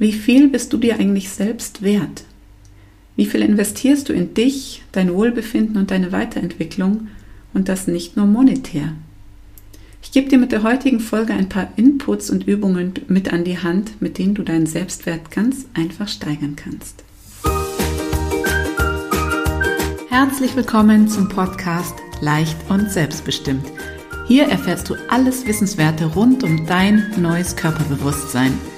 Wie viel bist du dir eigentlich selbst wert? Wie viel investierst du in dich, dein Wohlbefinden und deine Weiterentwicklung und das nicht nur monetär? Ich gebe dir mit der heutigen Folge ein paar Inputs und Übungen mit an die Hand, mit denen du deinen Selbstwert ganz einfach steigern kannst. Herzlich willkommen zum Podcast Leicht und Selbstbestimmt. Hier erfährst du alles Wissenswerte rund um dein neues Körperbewusstsein –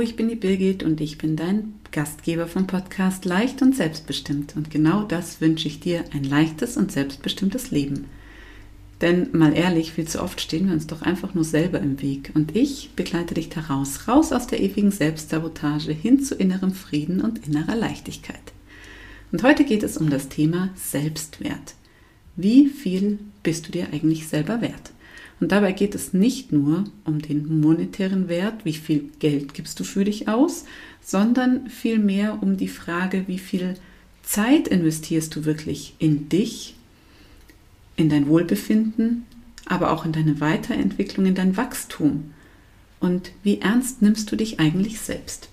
Ich bin die Birgit und ich bin dein Gastgeber vom Podcast Leicht und Selbstbestimmt. Und genau das wünsche ich dir, ein leichtes und selbstbestimmtes Leben. Denn mal ehrlich, viel zu oft stehen wir uns doch einfach nur selber im Weg. Und ich begleite dich da raus, raus aus der ewigen Selbstsabotage hin zu innerem Frieden und innerer Leichtigkeit. Und heute geht es um das Thema Selbstwert. Wie viel bist du dir eigentlich selber wert? Und dabei geht es nicht nur um den monetären Wert, wie viel Geld gibst du für dich aus, sondern vielmehr um die Frage, wie viel Zeit investierst du wirklich in dich, in dein Wohlbefinden, aber auch in deine Weiterentwicklung, in dein Wachstum. Und wie ernst nimmst du dich eigentlich selbst?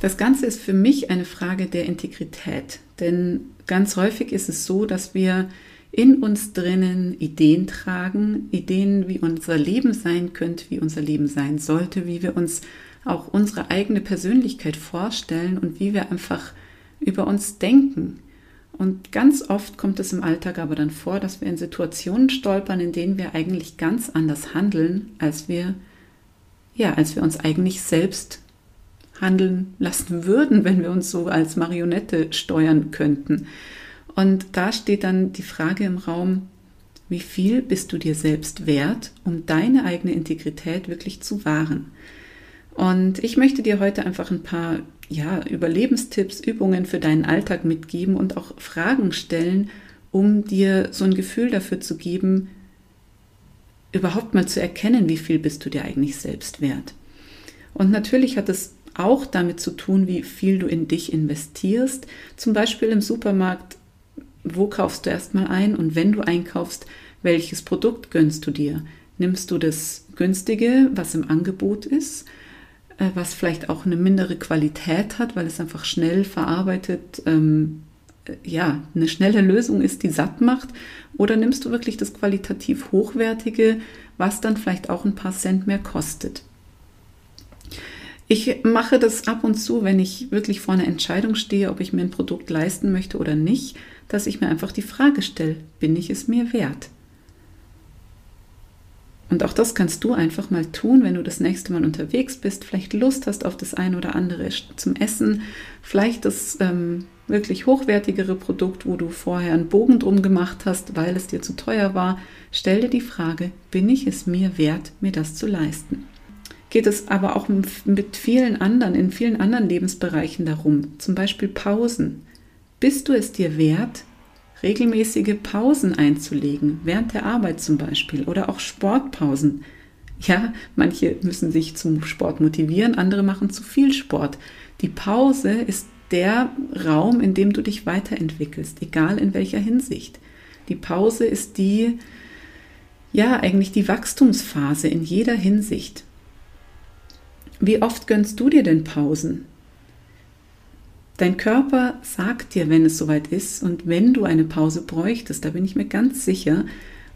Das Ganze ist für mich eine Frage der Integrität, denn ganz häufig ist es so, dass wir in uns drinnen Ideen tragen, Ideen, wie unser Leben sein könnte, wie unser Leben sein sollte, wie wir uns auch unsere eigene Persönlichkeit vorstellen und wie wir einfach über uns denken. Und ganz oft kommt es im Alltag aber dann vor, dass wir in Situationen stolpern, in denen wir eigentlich ganz anders handeln, als wir, ja, als wir uns eigentlich selbst handeln lassen würden, wenn wir uns so als Marionette steuern könnten. Und da steht dann die Frage im Raum, wie viel bist du dir selbst wert, um deine eigene Integrität wirklich zu wahren? Und ich möchte dir heute einfach ein paar ja, Überlebenstipps, Übungen für deinen Alltag mitgeben und auch Fragen stellen, um dir so ein Gefühl dafür zu geben, überhaupt mal zu erkennen, wie viel bist du dir eigentlich selbst wert. Und natürlich hat es auch damit zu tun, wie viel du in dich investierst. Zum Beispiel im Supermarkt wo kaufst du erstmal ein und wenn du einkaufst, welches Produkt gönnst du dir? Nimmst du das günstige, was im Angebot ist, äh, was vielleicht auch eine mindere Qualität hat, weil es einfach schnell verarbeitet, ähm, äh, ja, eine schnelle Lösung ist, die satt macht? Oder nimmst du wirklich das qualitativ hochwertige, was dann vielleicht auch ein paar Cent mehr kostet? Ich mache das ab und zu, wenn ich wirklich vor einer Entscheidung stehe, ob ich mir ein Produkt leisten möchte oder nicht, dass ich mir einfach die Frage stelle, bin ich es mir wert? Und auch das kannst du einfach mal tun, wenn du das nächste Mal unterwegs bist, vielleicht Lust hast auf das ein oder andere zum Essen, vielleicht das ähm, wirklich hochwertigere Produkt, wo du vorher einen Bogen drum gemacht hast, weil es dir zu teuer war. Stell dir die Frage, bin ich es mir wert, mir das zu leisten? Geht es aber auch mit vielen anderen, in vielen anderen Lebensbereichen darum, zum Beispiel Pausen. Bist du es dir wert, regelmäßige Pausen einzulegen, während der Arbeit zum Beispiel oder auch Sportpausen? Ja, manche müssen sich zum Sport motivieren, andere machen zu viel Sport. Die Pause ist der Raum, in dem du dich weiterentwickelst, egal in welcher Hinsicht. Die Pause ist die, ja, eigentlich die Wachstumsphase in jeder Hinsicht. Wie oft gönnst du dir denn Pausen? Dein Körper sagt dir, wenn es soweit ist und wenn du eine Pause bräuchtest, da bin ich mir ganz sicher.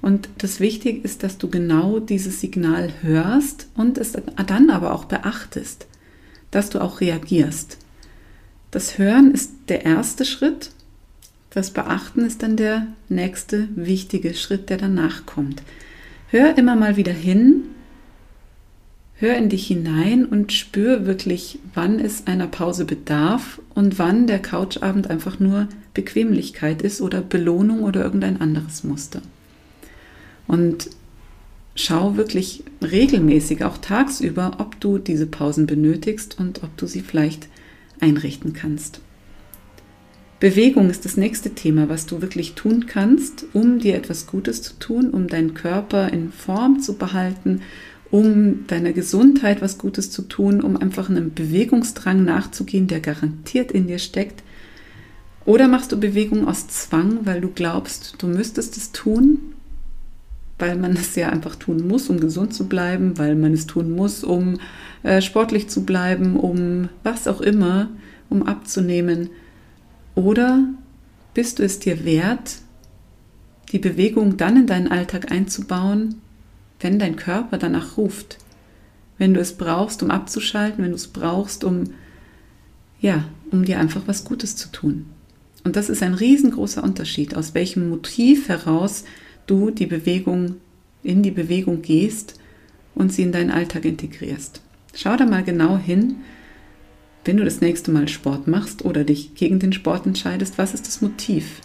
Und das Wichtige ist, dass du genau dieses Signal hörst und es dann aber auch beachtest, dass du auch reagierst. Das Hören ist der erste Schritt, das Beachten ist dann der nächste wichtige Schritt, der danach kommt. Hör immer mal wieder hin, Hör in dich hinein und spür wirklich, wann es einer Pause bedarf und wann der Couchabend einfach nur Bequemlichkeit ist oder Belohnung oder irgendein anderes Muster. Und schau wirklich regelmäßig, auch tagsüber, ob du diese Pausen benötigst und ob du sie vielleicht einrichten kannst. Bewegung ist das nächste Thema, was du wirklich tun kannst, um dir etwas Gutes zu tun, um deinen Körper in Form zu behalten, um deiner Gesundheit was Gutes zu tun, um einfach einem Bewegungsdrang nachzugehen, der garantiert in dir steckt. Oder machst du Bewegung aus Zwang, weil du glaubst, du müsstest es tun, weil man es ja einfach tun muss, um gesund zu bleiben, weil man es tun muss, um äh, sportlich zu bleiben, um was auch immer, um abzunehmen. Oder bist du es dir wert, die Bewegung dann in deinen Alltag einzubauen, wenn dein Körper danach ruft? Wenn du es brauchst, um abzuschalten, wenn du es brauchst, um ja, um dir einfach was Gutes zu tun. Und das ist ein riesengroßer Unterschied, aus welchem Motiv heraus du die Bewegung in die Bewegung gehst und sie in deinen Alltag integrierst. Schau da mal genau hin, wenn du das nächste Mal Sport machst oder dich gegen den Sport entscheidest, was ist das Motiv?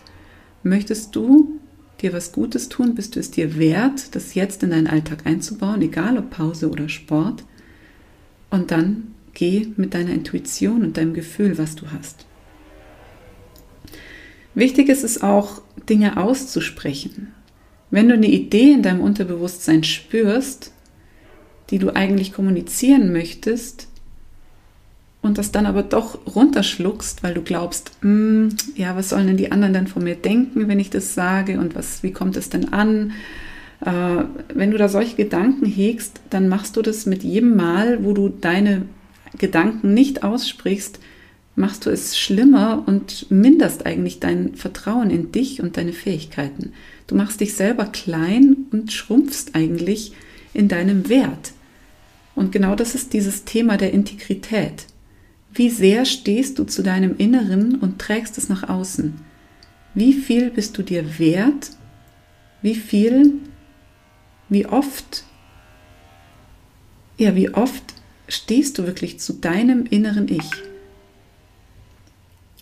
Möchtest du dir was Gutes tun? Bist du es dir wert, das jetzt in deinen Alltag einzubauen, egal ob Pause oder Sport? Und dann geh mit deiner Intuition und deinem Gefühl, was du hast. Wichtig ist es auch, Dinge auszusprechen. Wenn du eine Idee in deinem Unterbewusstsein spürst, die du eigentlich kommunizieren möchtest, und das dann aber doch runterschluckst, weil du glaubst, mm, ja, was sollen denn die anderen denn von mir denken, wenn ich das sage und was, wie kommt es denn an? Äh, wenn du da solche Gedanken hegst, dann machst du das mit jedem Mal, wo du deine Gedanken nicht aussprichst, machst du es schlimmer und minderst eigentlich dein Vertrauen in dich und deine Fähigkeiten. Du machst dich selber klein und schrumpfst eigentlich in deinem Wert. Und genau das ist dieses Thema der Integrität. Wie sehr stehst du zu deinem Inneren und trägst es nach außen? Wie viel bist du dir wert? Wie viel, wie oft, ja, wie oft stehst du wirklich zu deinem inneren Ich?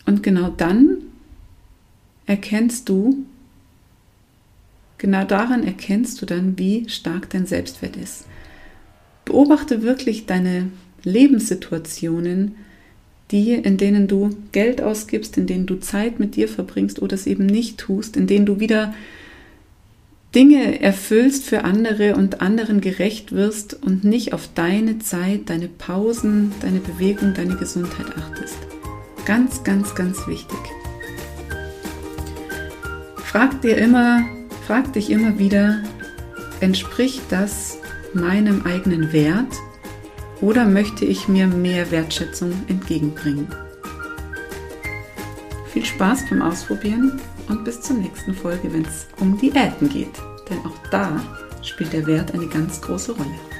Und genau dann erkennst du, genau daran erkennst du dann, wie stark dein Selbstwert ist. Beobachte wirklich deine Lebenssituationen, die, in denen du Geld ausgibst, in denen du Zeit mit dir verbringst oder es eben nicht tust, in denen du wieder Dinge erfüllst für andere und anderen gerecht wirst und nicht auf deine Zeit, deine Pausen, deine Bewegung, deine Gesundheit achtest. Ganz, ganz, ganz wichtig. Frag dir immer, frag dich immer wieder, entspricht das meinem eigenen Wert oder möchte ich mir mehr Wertschätzung entgegenbringen? Viel Spaß beim Ausprobieren und bis zur nächsten Folge, wenn es um Diäten geht. Denn auch da spielt der Wert eine ganz große Rolle.